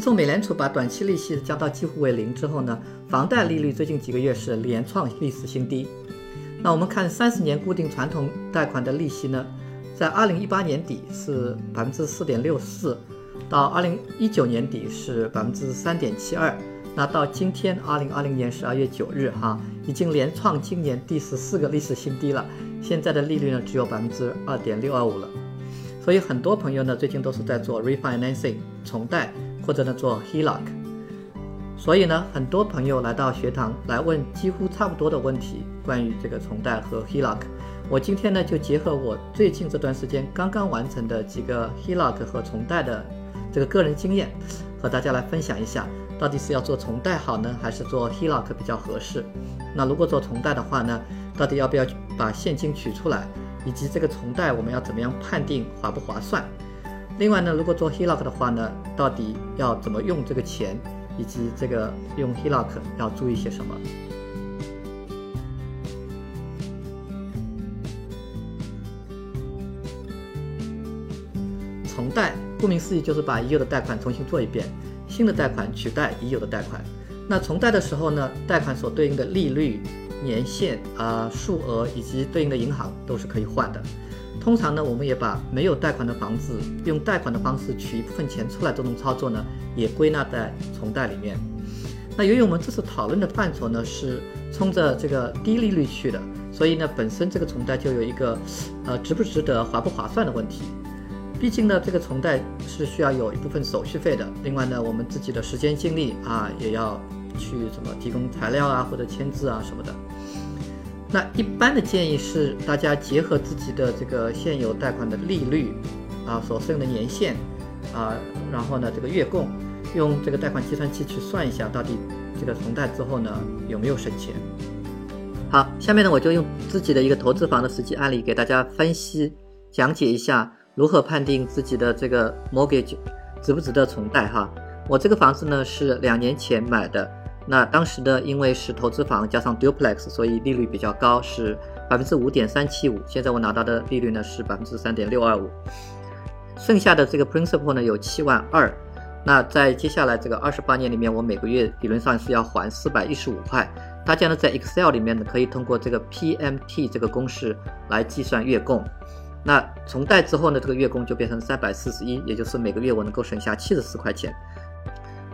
自从美联储把短期利息降到几乎为零之后呢，房贷利率最近几个月是连创历史新低。那我们看三十年固定传统贷款的利息呢，在二零一八年底是百分之四点六四，到二零一九年底是百分之三点七二。那到今天二零二零年十二月九日哈，已经连创今年第十四个历史新低了。现在的利率呢只有百分之二点六二五了。所以很多朋友呢最近都是在做 refinancing 重贷。或者呢做 HELOC，所以呢很多朋友来到学堂来问几乎差不多的问题，关于这个重贷和 HELOC。我今天呢就结合我最近这段时间刚刚完成的几个 HELOC 和重贷的这个个人经验，和大家来分享一下，到底是要做重贷好呢，还是做 HELOC 比较合适？那如果做重贷的话呢，到底要不要把现金取出来，以及这个重贷我们要怎么样判定划不划算？另外呢，如果做 HELOC 的话呢，到底要怎么用这个钱，以及这个用 HELOC 要注意些什么？重贷顾名思义就是把已有的贷款重新做一遍，新的贷款取代已有的贷款。那重贷的时候呢，贷款所对应的利率、年限啊、数额以及对应的银行都是可以换的。通常呢，我们也把没有贷款的房子用贷款的方式取一部分钱出来，这种操作呢，也归纳在重贷里面。那由于我们这次讨论的范畴呢是冲着这个低利率去的，所以呢，本身这个重贷就有一个呃值不值得、划不划算的问题。毕竟呢，这个重贷是需要有一部分手续费的。另外呢，我们自己的时间精力啊，也要去什么提供材料啊，或者签字啊什么的。那一般的建议是，大家结合自己的这个现有贷款的利率，啊，所适用的年限，啊，然后呢，这个月供，用这个贷款计算器去算一下，到底这个重贷之后呢有没有省钱。好，下面呢我就用自己的一个投资房的实际案例给大家分析讲解一下，如何判定自己的这个 mortgage 值不值得重贷哈。我这个房子呢是两年前买的。那当时呢，因为是投资房加上 duplex，所以利率比较高，是百分之五点三七五。现在我拿到的利率呢是百分之三点六二五。剩下的这个 principal 呢有七万二。那在接下来这个二十八年里面，我每个月理论上是要还四百一十五块。大家呢在 Excel 里面呢可以通过这个 PMT 这个公式来计算月供。那重贷之后呢，这个月供就变成三百四十一，也就是每个月我能够省下七十四块钱。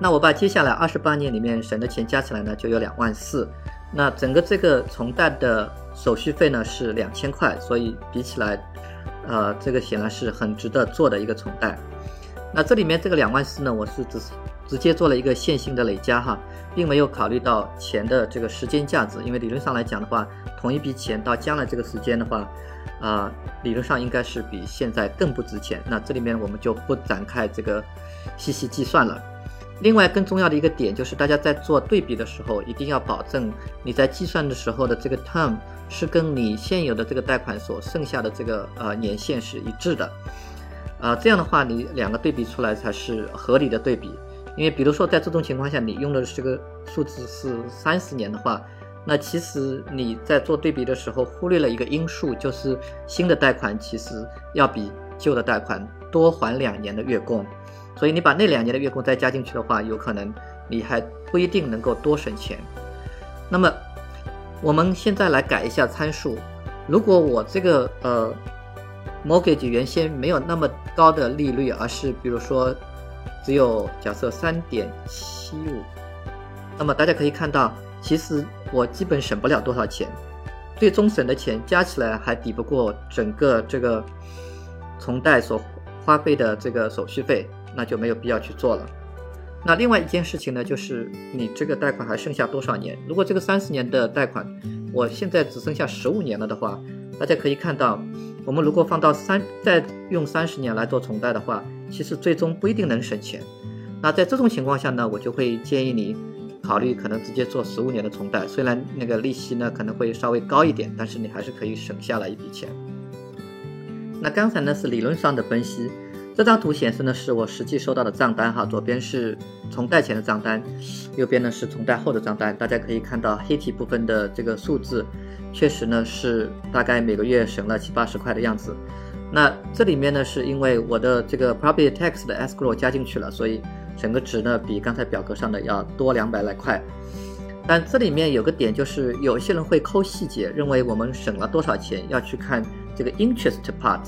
那我把接下来二十八年里面省的钱加起来呢，就有两万四。那整个这个重贷的手续费呢是两千块，所以比起来，呃，这个显然是很值得做的一个重贷。那这里面这个两万四呢，我是直直接做了一个线性的累加哈，并没有考虑到钱的这个时间价值，因为理论上来讲的话，同一笔钱到将来这个时间的话，啊，理论上应该是比现在更不值钱。那这里面我们就不展开这个细细计算了。另外，更重要的一个点就是，大家在做对比的时候，一定要保证你在计算的时候的这个 term 是跟你现有的这个贷款所剩下的这个呃年限是一致的，啊，这样的话你两个对比出来才是合理的对比。因为比如说在这种情况下，你用的这个数字是三十年的话，那其实你在做对比的时候忽略了一个因素，就是新的贷款其实要比旧的贷款多还两年的月供。所以你把那两年的月供再加进去的话，有可能你还不一定能够多省钱。那么我们现在来改一下参数。如果我这个呃 mortgage 原先没有那么高的利率，而是比如说只有假设三点七五，那么大家可以看到，其实我基本省不了多少钱，最终省的钱加起来还抵不过整个这个从贷所花费的这个手续费。那就没有必要去做了。那另外一件事情呢，就是你这个贷款还剩下多少年？如果这个三十年的贷款，我现在只剩下十五年了的话，大家可以看到，我们如果放到三再用三十年来做重贷的话，其实最终不一定能省钱。那在这种情况下呢，我就会建议你考虑可能直接做十五年的重贷，虽然那个利息呢可能会稍微高一点，但是你还是可以省下来一笔钱。那刚才呢是理论上的分析。这张图显示呢是我实际收到的账单哈，左边是重贷前的账单，右边呢是重贷后的账单。大家可以看到黑体部分的这个数字，确实呢是大概每个月省了七八十块的样子。那这里面呢是因为我的这个 property tax 的 escrow 加进去了，所以整个值呢比刚才表格上的要多两百来块。但这里面有个点，就是有些人会抠细节，认为我们省了多少钱要去看这个 interest part。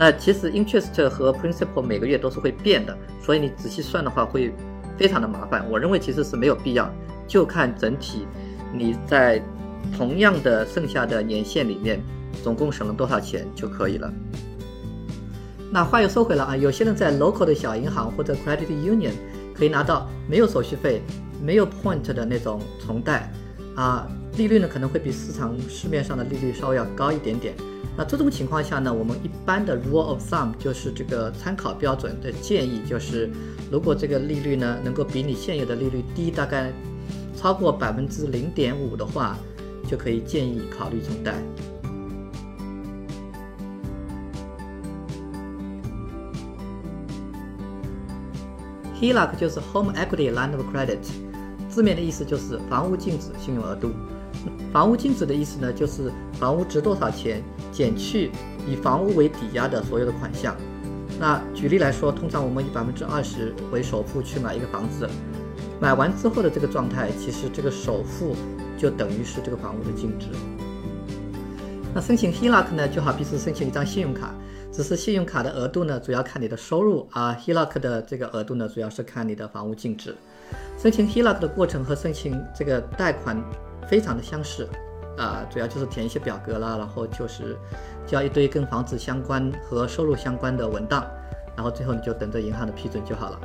那其实 interest 和 principal 每个月都是会变的，所以你仔细算的话会非常的麻烦。我认为其实是没有必要，就看整体你在同样的剩下的年限里面总共省了多少钱就可以了。那话又说回来啊，有些人在 local 的小银行或者 credit union 可以拿到没有手续费。没有 point 的那种重贷，啊，利率呢可能会比市场市面上的利率稍微要高一点点。那这种情况下呢，我们一般的 rule of thumb 就是这个参考标准的建议，就是如果这个利率呢能够比你现有的利率低，大概超过百分之零点五的话，就可以建议考虑重贷。HELOC 就是 Home Equity Line of Credit。字面的意思就是房屋净值信用额度。房屋净值的意思呢，就是房屋值多少钱减去以房屋为抵押的所有的款项。那举例来说，通常我们以百分之二十为首付去买一个房子，买完之后的这个状态，其实这个首付就等于是这个房屋的净值。那申请 HELOC 呢，就好比是申请一张信用卡，只是信用卡的额度呢，主要看你的收入啊，HELOC 的这个额度呢，主要是看你的房屋净值。申请 HELOC 的过程和申请这个贷款非常的相似，啊，主要就是填一些表格啦，然后就是交一堆跟房子相关和收入相关的文档，然后最后你就等着银行的批准就好了。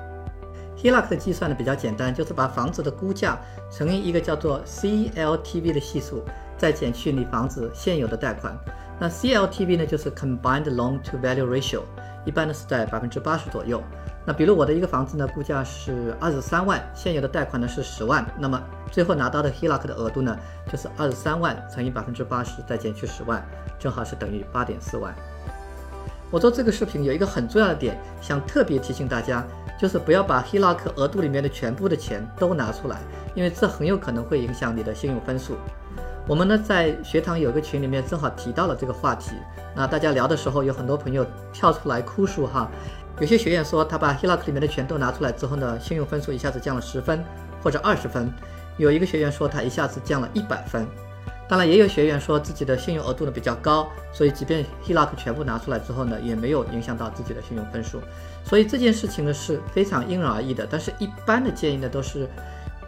HELOC 的计算呢比较简单，就是把房子的估价乘以一个叫做 CLTV 的系数，再减去你房子现有的贷款。那 CLTV 呢就是 Combined Loan to Value Ratio，一般呢是在百分之八十左右。那比如我的一个房子呢，估价是二十三万，现有的贷款呢是十万，那么最后拿到的 HELOC 的额度呢，就是二十三万乘以百分之八十，再减去十万，正好是等于八点四万。我做这个视频有一个很重要的点，想特别提醒大家，就是不要把 HELOC 额度里面的全部的钱都拿出来，因为这很有可能会影响你的信用分数。我们呢在学堂有个群里面正好提到了这个话题，那大家聊的时候有很多朋友跳出来哭诉哈。有些学员说，他把 HELOC 里面的钱都拿出来之后呢，信用分数一下子降了十分或者二十分。有一个学员说，他一下子降了一百分。当然，也有学员说自己的信用额度呢比较高，所以即便 HELOC 全部拿出来之后呢，也没有影响到自己的信用分数。所以这件事情呢是非常因人而异的。但是一般的建议呢都是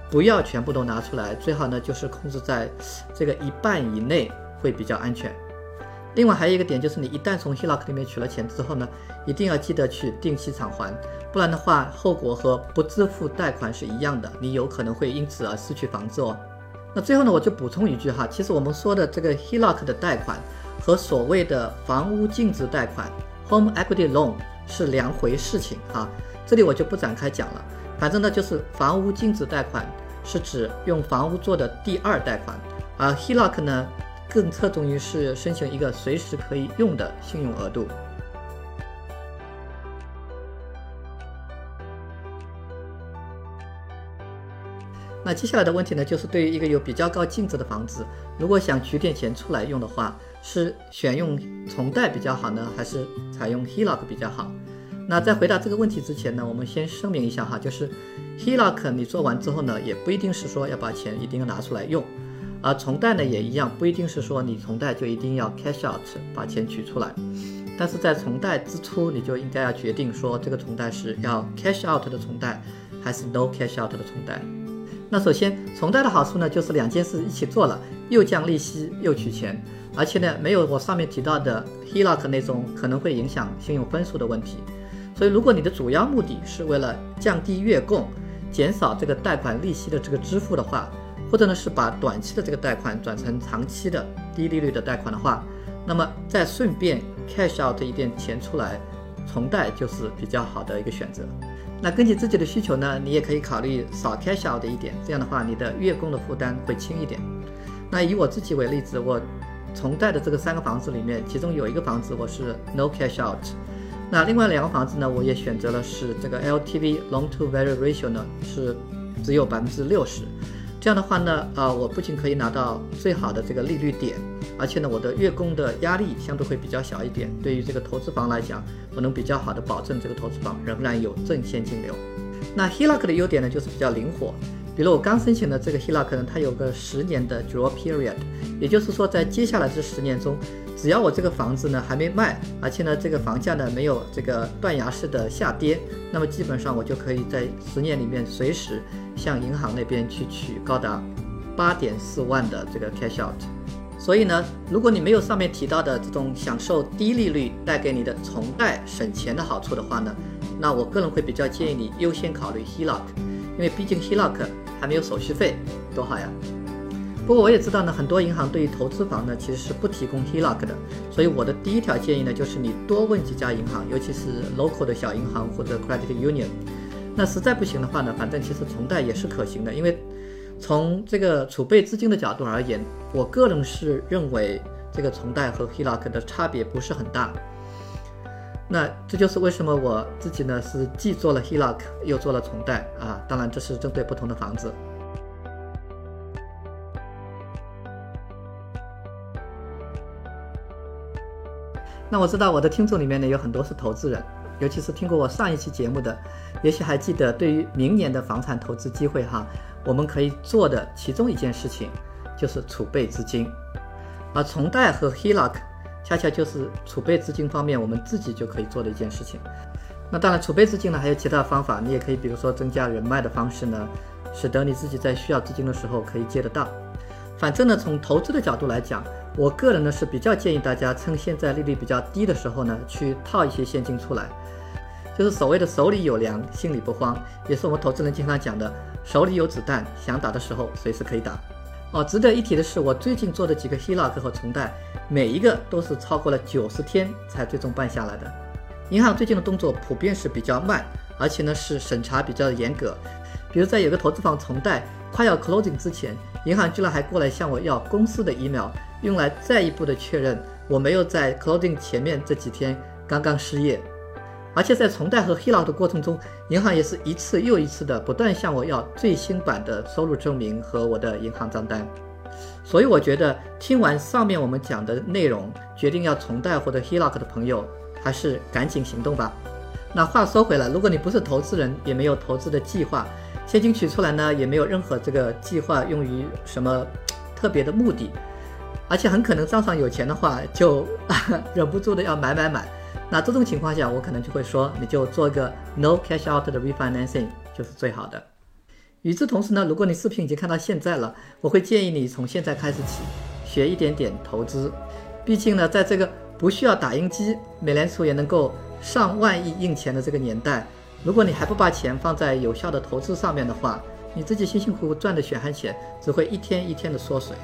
不要全部都拿出来，最好呢就是控制在这个一半以内会比较安全。另外还有一个点就是，你一旦从 HELOC 里面取了钱之后呢，一定要记得去定期偿还，不然的话，后果和不支付贷款是一样的，你有可能会因此而失去房子哦。那最后呢，我就补充一句哈，其实我们说的这个 HELOC 的贷款和所谓的房屋净值贷款 （Home Equity Loan） 是两回事情啊，这里我就不展开讲了。反正呢，就是房屋净值贷款是指用房屋做的第二贷款，而 HELOC 呢。更侧重于是申请一个随时可以用的信用额度。那接下来的问题呢，就是对于一个有比较高净值的房子，如果想取点钱出来用的话，是选用重贷比较好呢，还是采用 HELOC 比较好？那在回答这个问题之前呢，我们先声明一下哈，就是 HELOC 你做完之后呢，也不一定是说要把钱一定要拿出来用。而重贷呢也一样，不一定是说你重贷就一定要 cash out 把钱取出来，但是在重贷之初，你就应该要决定说这个重贷是要 cash out 的重贷，还是 no cash out 的重贷。那首先，重贷的好处呢，就是两件事一起做了，又降利息又取钱，而且呢没有我上面提到的 HELOC 那种可能会影响信用分数的问题。所以，如果你的主要目的是为了降低月供，减少这个贷款利息的这个支付的话，或者呢是把短期的这个贷款转成长期的低利率的贷款的话，那么再顺便 cash out 一点钱出来重贷就是比较好的一个选择。那根据自己的需求呢，你也可以考虑少 cash out 一点，这样的话你的月供的负担会轻一点。那以我自己为例子，我重贷的这个三个房子里面，其中有一个房子我是 no cash out，那另外两个房子呢，我也选择了是这个 LTV long to value ratio 呢是只有百分之六十。这样的话呢，呃，我不仅可以拿到最好的这个利率点，而且呢，我的月供的压力相对会比较小一点。对于这个投资房来讲，我能比较好的保证这个投资房仍然有正现金流。那 HELOC 的优点呢，就是比较灵活。比如我刚申请的这个 HELOC 呢，它有个十年的 draw period，也就是说在接下来这十年中，只要我这个房子呢还没卖，而且呢这个房价呢没有这个断崖式的下跌，那么基本上我就可以在十年里面随时向银行那边去取高达八点四万的这个 cash out。所以呢，如果你没有上面提到的这种享受低利率带给你的从贷省钱的好处的话呢，那我个人会比较建议你优先考虑 HELOC，因为毕竟 HELOC 还没有手续费，多好呀！不过我也知道呢，很多银行对于投资房呢其实是不提供 HELOC 的，所以我的第一条建议呢就是你多问几家银行，尤其是 local 的小银行或者 credit union。那实在不行的话呢，反正其实从贷也是可行的，因为从这个储备资金的角度而言，我个人是认为这个从贷和 HELOC 的差别不是很大。那这就是为什么我自己呢是既做了 HELOC 又做了重贷啊，当然这是针对不同的房子。那我知道我的听众里面呢有很多是投资人，尤其是听过我上一期节目的，也许还记得对于明年的房产投资机会哈，我们可以做的其中一件事情就是储备资金，而重贷和 HELOC。恰恰就是储备资金方面，我们自己就可以做的一件事情。那当然，储备资金呢还有其他方法，你也可以，比如说增加人脉的方式呢，使得你自己在需要资金的时候可以借得到。反正呢，从投资的角度来讲，我个人呢是比较建议大家趁现在利率比较低的时候呢，去套一些现金出来，就是所谓的手里有粮，心里不慌，也是我们投资人经常讲的，手里有子弹，想打的时候随时可以打。哦，值得一提的是，我最近做的几个 HELOC 和重贷，每一个都是超过了九十天才最终办下来的。银行最近的动作普遍是比较慢，而且呢是审查比较严格。比如在有个投资房重贷快要 closing 之前，银行居然还过来向我要公司的 email，用来再一步的确认我没有在 closing 前面这几天刚刚失业。而且在重贷和 HELOC 的过程中，银行也是一次又一次的不断向我要最新版的收入证明和我的银行账单。所以我觉得听完上面我们讲的内容，决定要重贷或者 HELOC 的朋友，还是赶紧行动吧。那话说回来，如果你不是投资人，也没有投资的计划，现金取出来呢，也没有任何这个计划用于什么特别的目的，而且很可能账上有钱的话，就 忍不住的要买买买。那这种情况下，我可能就会说，你就做个 no cash out 的 refinancing 就是最好的。与此同时呢，如果你视频已经看到现在了，我会建议你从现在开始起学一点点投资。毕竟呢，在这个不需要打印机，美联储也能够上万亿印钱的这个年代，如果你还不把钱放在有效的投资上面的话，你自己辛辛苦苦赚的血汗钱只会一天一天的缩水。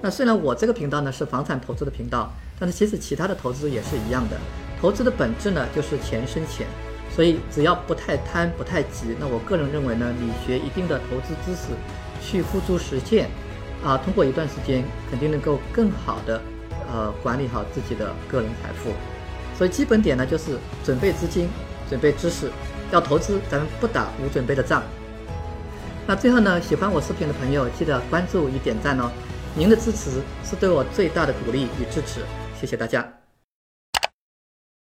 那虽然我这个频道呢是房产投资的频道，但是其实其他的投资也是一样的。投资的本质呢，就是钱生钱，所以只要不太贪、不太急，那我个人认为呢，你学一定的投资知识，去付诸实践，啊，通过一段时间，肯定能够更好的，呃，管理好自己的个人财富。所以基本点呢，就是准备资金，准备知识，要投资，咱们不打无准备的仗。那最后呢，喜欢我视频的朋友，记得关注与点赞哦，您的支持是对我最大的鼓励与支持，谢谢大家。